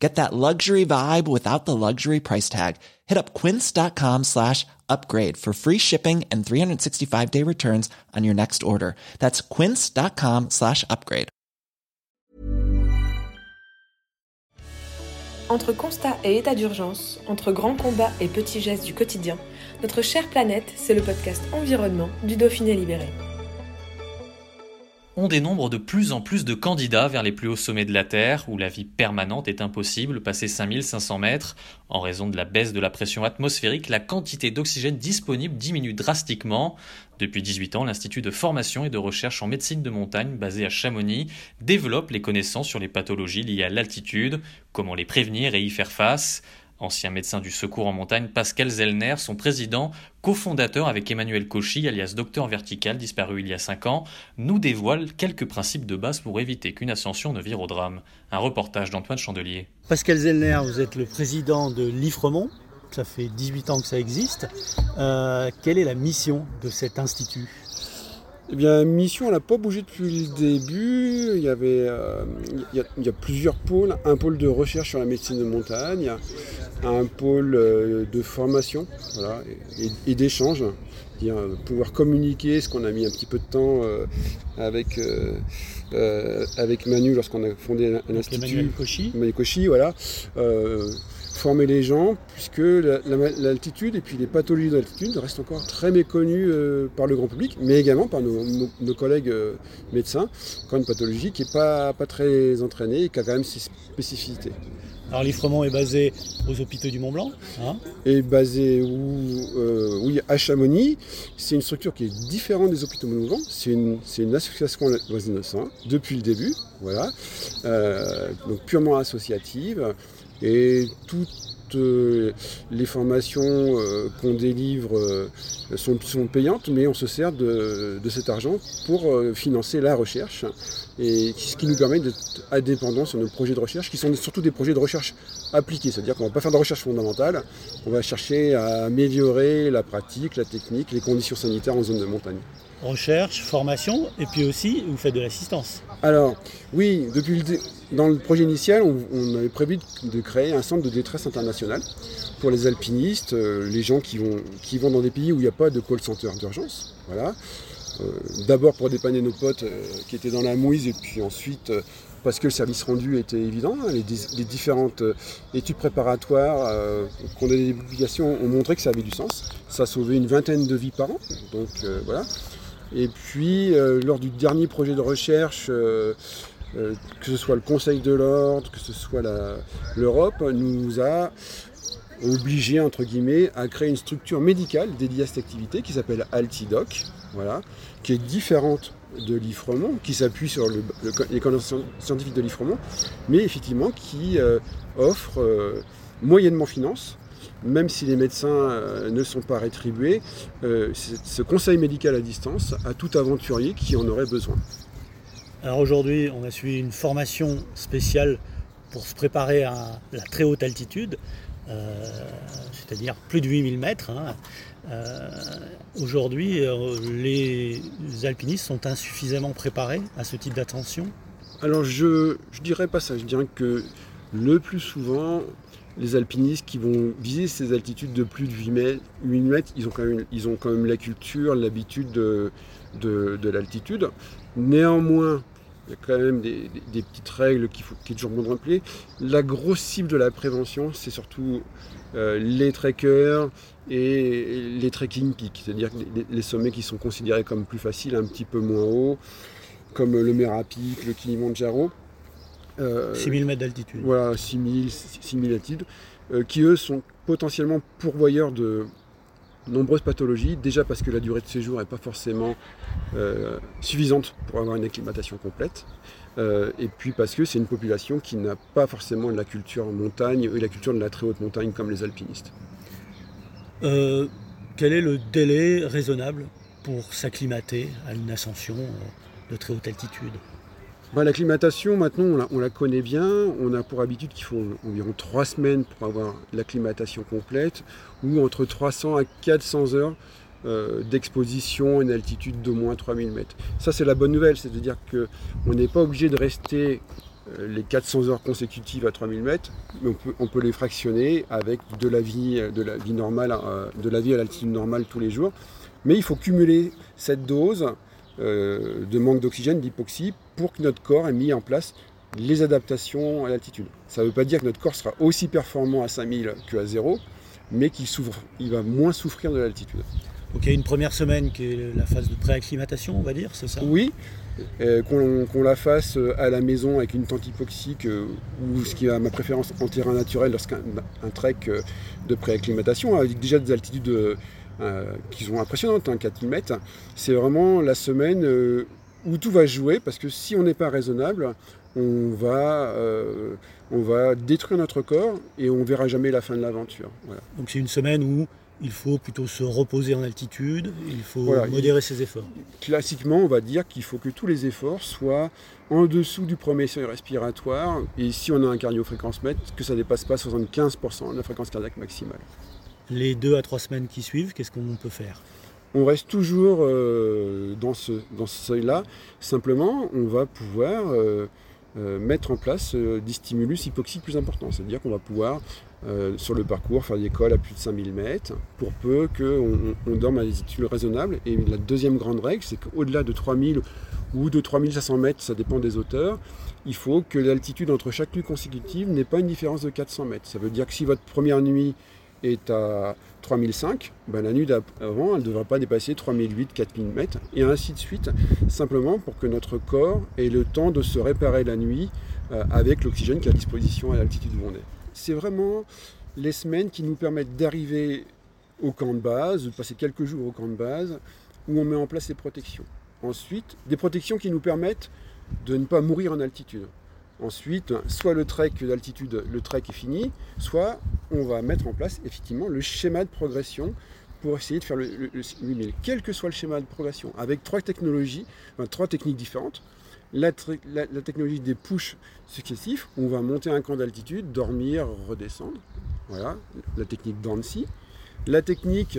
Get that luxury vibe without the luxury price tag. Hit up quince.com slash upgrade for free shipping and 365 day returns on your next order. That's quince.com slash upgrade. Entre constat et état d'urgence, entre grands combats et petits gestes du quotidien, notre chère planète, c'est le podcast Environnement du Dauphiné Libéré. On dénombre de plus en plus de candidats vers les plus hauts sommets de la Terre, où la vie permanente est impossible, passer 5500 mètres. En raison de la baisse de la pression atmosphérique, la quantité d'oxygène disponible diminue drastiquement. Depuis 18 ans, l'Institut de formation et de recherche en médecine de montagne, basé à Chamonix, développe les connaissances sur les pathologies liées à l'altitude, comment les prévenir et y faire face. Ancien médecin du secours en montagne, Pascal Zellner, son président, cofondateur avec Emmanuel Cauchy, alias Docteur Vertical, disparu il y a 5 ans, nous dévoile quelques principes de base pour éviter qu'une ascension ne vire au drame. Un reportage d'Antoine Chandelier. Pascal Zellner, vous êtes le président de l'IFREMONT. Ça fait 18 ans que ça existe. Euh, quelle est la mission de cet institut? Eh bien, mission, elle n'a pas bougé depuis le début. Il y, avait, euh, il, y a, plusieurs pôles. Un pôle de recherche sur la médecine de montagne, un pôle euh, de formation et, d'échange. Euh, pouvoir communiquer ce qu'on a mis un petit peu de temps avec, avec Manu lorsqu'on a fondé l'institut. Emmanuel Cauchy. Cauchy, voilà former les gens, puisque l'altitude et puis les pathologies de l'altitude restent encore très méconnues euh, par le grand public, mais également par nos, collègues euh, médecins, quand une pathologie qui n'est pas, pas très entraînée et qui a quand même ses spécificités. Alors l'IFREMONT est basé aux hôpitaux du Mont Blanc hein? Est basé où, euh, oui, à Chamonix. C'est une structure qui est différente des hôpitaux Blanc. C'est une, une, association innocent depuis le début, voilà. donc purement associative. Et toutes euh, les formations euh, qu'on délivre euh, sont, payantes, mais on se sert de, cet argent pour financer la recherche, et ce qui nous permet d'être indépendants sur nos projets de recherche, qui sont surtout des projets de recherche appliqués, c'est-à-dire qu'on ne va pas faire de recherche fondamentale, on va chercher à améliorer la pratique, la technique, les conditions sanitaires en zone de montagne recherche, formation, et puis aussi vous faites de l'assistance. Alors oui, depuis dans le projet initial, on, avait prévu de, créer un centre de détresse international pour les alpinistes, euh, les gens qui vont, qui vont dans des pays où il n'y a pas de call center d'urgence. Voilà. Euh, d'abord pour dépanner nos potes euh, qui étaient dans la mouise, et puis ensuite parce que le service rendu était évident. Hein, les, différentes études préparatoires qu'on a des publications ont montré que ça avait du sens. Ça sauvé une vingtaine de vies par an. Donc voilà. Et puis, euh, lors du dernier projet de recherche, euh, euh, que ce soit le Conseil de l'Ordre, que ce soit l'Europe, nous a obligé, entre guillemets, à créer une structure médicale dédiée à cette activité qui s'appelle Altidoc, voilà, qui est différente de l'IFREMONT, qui s'appuie sur les connaissances scientifiques de l'IFREMONT, mais effectivement qui offre moyennement finance même si les médecins euh, ne sont pas rétribués, euh, ce conseil médical à distance à tout aventurier qui en aurait besoin. Alors aujourd'hui, on a suivi une formation spéciale pour se préparer à la très haute altitude, euh, c'est-à-dire plus de 8000 mètres. Hein. aujourd'hui, les alpinistes sont insuffisamment préparés à ce type d'attention Alors je ne dirais pas ça, je dirais que le plus souvent, les alpinistes qui vont viser ces altitudes de plus de 8 mètres, ils ont quand même la culture, l'habitude de, l'altitude. Néanmoins, il y a quand même des, petites règles qu'il faut, qui est toujours bon de rappeler. La grosse cible de la prévention, c'est surtout euh, les trekkers et les trekking peaks, c'est-à-dire les, sommets qui sont considérés comme plus faciles, un petit peu moins hauts, comme le Merapic, le Kilimanjaro. 6000 euh, mètres d'altitude. Voilà, 6000, 6000 altitudes, euh, qui eux sont potentiellement pourvoyeurs de nombreuses pathologies, déjà parce que la durée de séjour n'est pas forcément euh, suffisante pour avoir une acclimatation complète, et puis parce que c'est une population qui n'a pas forcément la culture montagne et la culture de la très haute montagne comme les alpinistes. quel est le délai raisonnable pour s'acclimater à une ascension de très haute altitude? Bah, L'acclimatation, maintenant, on la, on la, connaît bien. On a pour habitude qu'il faut environ 3 semaines pour avoir l'acclimatation complète, ou entre 300 à 400 heures euh, d'exposition à une altitude d'au moins 3000 mètres. Ça, c'est la bonne nouvelle, c'est-à-dire qu'on n'est pas obligé de rester euh, les 400 heures consécutives à 3000 mètres, mais on peut, les fractionner avec de la vie, vie normale, euh, de la vie à l'altitude normale tous les jours. Mais il faut cumuler cette dose de manque d'oxygène, d'hypoxie, pour que notre corps ait mis en place les adaptations à l'altitude. Ça ne veut pas dire que notre corps sera aussi performant à 5000 qu'à 0, mais qu'il il va moins souffrir de l'altitude. Donc il y a une première semaine qui est la phase de préacclimatation, on va dire, c'est ça? Oui, euh, qu'on la fasse euh, à la maison avec une tente hypoxique euh, ou ce qui a ma préférence en terrain naturel lorsqu'un un trek de préacclimatation avec déjà des altitudes qui sont impressionnantes, hein, 4000 mètres. C'est vraiment la semaine où tout va jouer parce que si on n'est pas raisonnable, on va, on va détruire notre corps et on verra jamais la fin de l'aventure. Donc c'est une semaine où il faut plutôt se reposer en altitude, il faut modérer ses efforts. Classiquement, on va dire qu'il faut que tous les efforts soient en dessous du premier seuil respiratoire, et si on a un cardio-fréquence-mètre, que ça ne dépasse pas 75% de la fréquence cardiaque maximale. Les deux à trois semaines qui suivent, qu'est-ce qu'on peut faire? On reste toujours euh, dans ce, seuil-là. Simplement, on va pouvoir euh, euh, mettre en place des stimulus hypoxiques plus importants. C'est-à-dire qu'on va pouvoir sur le parcours, faire des cols à plus de 5000 mètres, pour peu qu'on on dorme à des altitudes raisonnables. Et la deuxième grande règle, c'est qu'au-delà de 3000 ou de 3500 mètres, ça dépend des hauteurs, il faut que l'altitude entre chaque nuit consécutive n'ait pas une différence de 400 mètres. Ça veut dire que si votre première nuit est à 3005, ben la nuit d'avant, elle ne devra pas dépasser 3008, 4000 mètres, et ainsi de suite, simplement pour que notre corps ait le temps de se réparer la nuit euh, avec l'oxygène qui est à disposition à l'altitude où on est c'est vraiment les semaines qui nous permettent d'arriver au camp de base, de passer quelques jours au camp de base, où on met en place les protections. Ensuite, des protections qui nous permettent de ne pas mourir en altitude. Ensuite, soit le trek d'altitude, le trek est fini, soit on va mettre en place effectivement le schéma de progression pour essayer de faire le, quel que soit le schéma de progression, avec trois technologies, trois techniques différentes la, technologie des push successifs, on va monter un camp d'altitude, dormir, redescendre. Voilà, la technique d'Annecy. La technique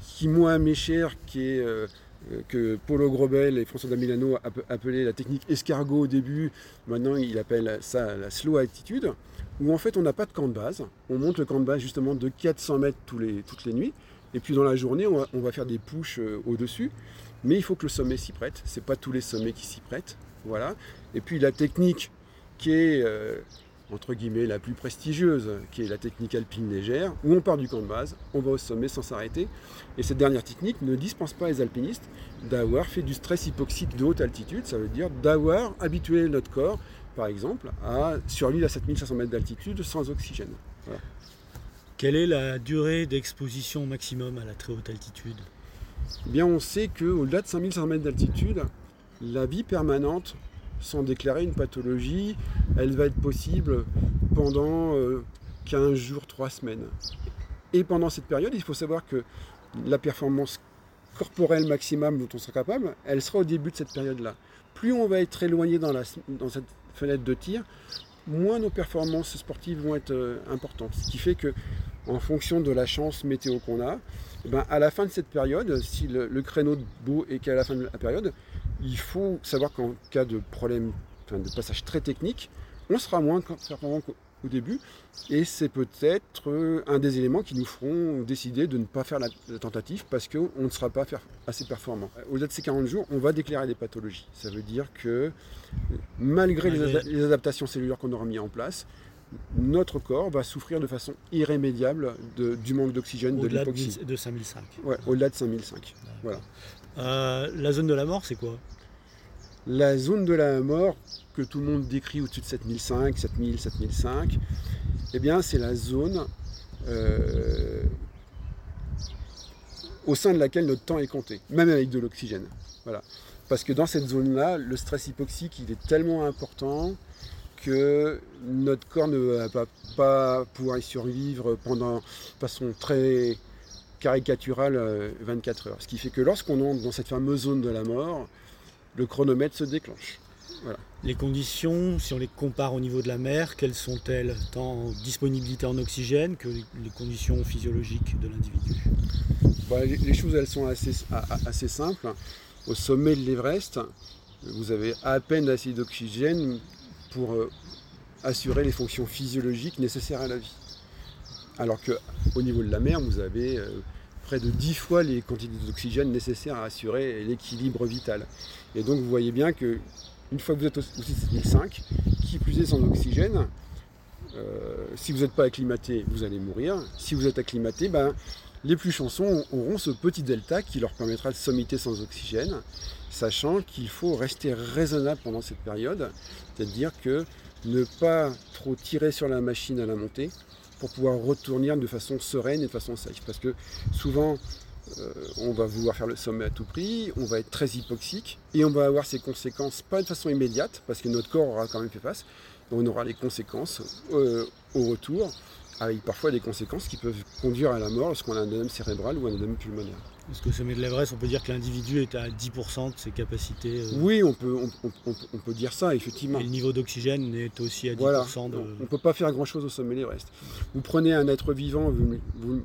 qui, moi, m'est chère, est euh, que Paulo Grobel et François Damilano appelaient la technique escargot au début, maintenant il appelle ça la slow altitude, où en fait on n'a pas de camp de base. On monte le camp de base justement de 400 mètres toutes les nuits, et puis dans la journée on va, faire des pushes euh, au-dessus. Mais il faut que le sommet s'y prête. Ce n'est pas tous les sommets qui s'y prêtent. Voilà. Et puis la technique qui est euh, entre guillemets la plus prestigieuse, qui est la technique alpine légère, où on part du camp de base, on va au sommet sans s'arrêter. Et cette dernière technique ne dispense pas les alpinistes d'avoir fait du stress hypoxique de haute altitude, ça veut dire d'avoir habitué notre corps, par exemple, à survivre à 7500 mètres d'altitude sans oxygène. Quelle est la durée d'exposition maximum à la très haute altitude eh bien on sait qu'au-delà de 5500 mètres d'altitude, la vie permanente, sans déclarer une pathologie, elle va être possible pendant 15 euh, jours, 3 semaines. Et pendant cette période, il faut savoir que la performance corporelle maximum dont on sera capable, elle sera au début de cette période-là. Plus on va être éloigné dans, dans cette fenêtre de tir, moins nos performances sportives vont être euh, importantes. Ce qui fait que, en fonction de la chance météo qu'on a, eh ben, à la fin de cette période, si le, créneau de beau est qu'à la fin de la période, il faut savoir qu'en cas de problème, de passage très technique, on sera moins performant qu'au début. Et c'est peut-être euh, un des éléments qui nous feront décider de ne pas faire la, tentative parce qu'on ne sera pas assez performant. Au-delà de ces 40 jours, on va déclarer des pathologies. Ça veut dire que malgré les adaptations cellulaires qu'on aura mis en place, notre corps va souffrir de façon irrémédiable du manque d'oxygène, de l'hypoxie. de 5005. Ouais, au-delà de 5005. Voilà. Euh, la zone de la mort, c'est quoi? La zone de la mort que tout le monde décrit au-dessus de 7005, 7000, 7005, eh bien, c'est la zone euh, au sein de laquelle notre temps est compté, même avec de l'oxygène. Voilà. Parce que dans cette zone-là, le stress hypoxique, est tellement important que notre corps ne va pas, pouvoir y survivre pendant façon très caricaturale 24 euh, heures. Ce qui fait que lorsqu'on entre dans cette fameuse zone de la mort, le chronomètre se déclenche. Les conditions, si on les compare au niveau de la mer, quelles sont-elles Tant en disponibilité en oxygène que les conditions physiologiques de l'individu? Bah, les, choses, elles sont assez, assez simples. Au sommet de l'Everest, vous avez à peine assez d'oxygène pour euh, assurer les fonctions physiologiques nécessaires à la vie. Alors qu'au niveau de la mer, vous avez euh, près de 10 fois les quantités d'oxygène nécessaires à assurer l'équilibre vital. Et donc vous voyez bien que une fois que vous êtes au 6005, qui plus est sans oxygène, euh, si vous n'êtes pas acclimaté, vous allez mourir. Si vous êtes acclimaté, ben, les plus chansons auront ce petit delta qui leur permettra de sommiter sans oxygène, sachant qu'il faut rester raisonnable pendant cette période, c'est-à-dire que ne pas trop tirer sur la machine à la montée pour pouvoir retourner de façon sereine et de façon safe. Parce que souvent, euh, on va vouloir faire le sommet à tout prix, on va être très hypoxique et on va avoir ses conséquences, pas de façon immédiate, parce que notre corps aura quand même fait face, on aura les conséquences euh, au retour, avec parfois des conséquences qui peuvent conduire à la mort lorsqu'on a un œdème cérébral ou un œdème pulmonaire. Est-ce que sommet de l'Everest, on peut dire que l'individu est à 10% de ses capacités euh Oui, on peut, on, peut dire ça, effectivement. Et le niveau d'oxygène est aussi à 10% voilà. de... On ne peut pas faire grand-chose au sommet de l'Everest. Vous prenez un être vivant, vous,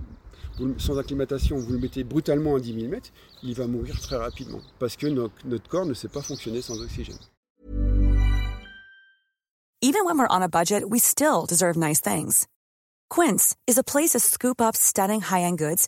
sans acclimatation, vous le mettez brutalement à 10 000 mètres, il va mourir très rapidement. Parce que notre, notre corps ne sait pas fonctionner sans oxygène. Even when we're on a budget, we still deserve nice things. Quince is a place to scoop up stunning high-end goods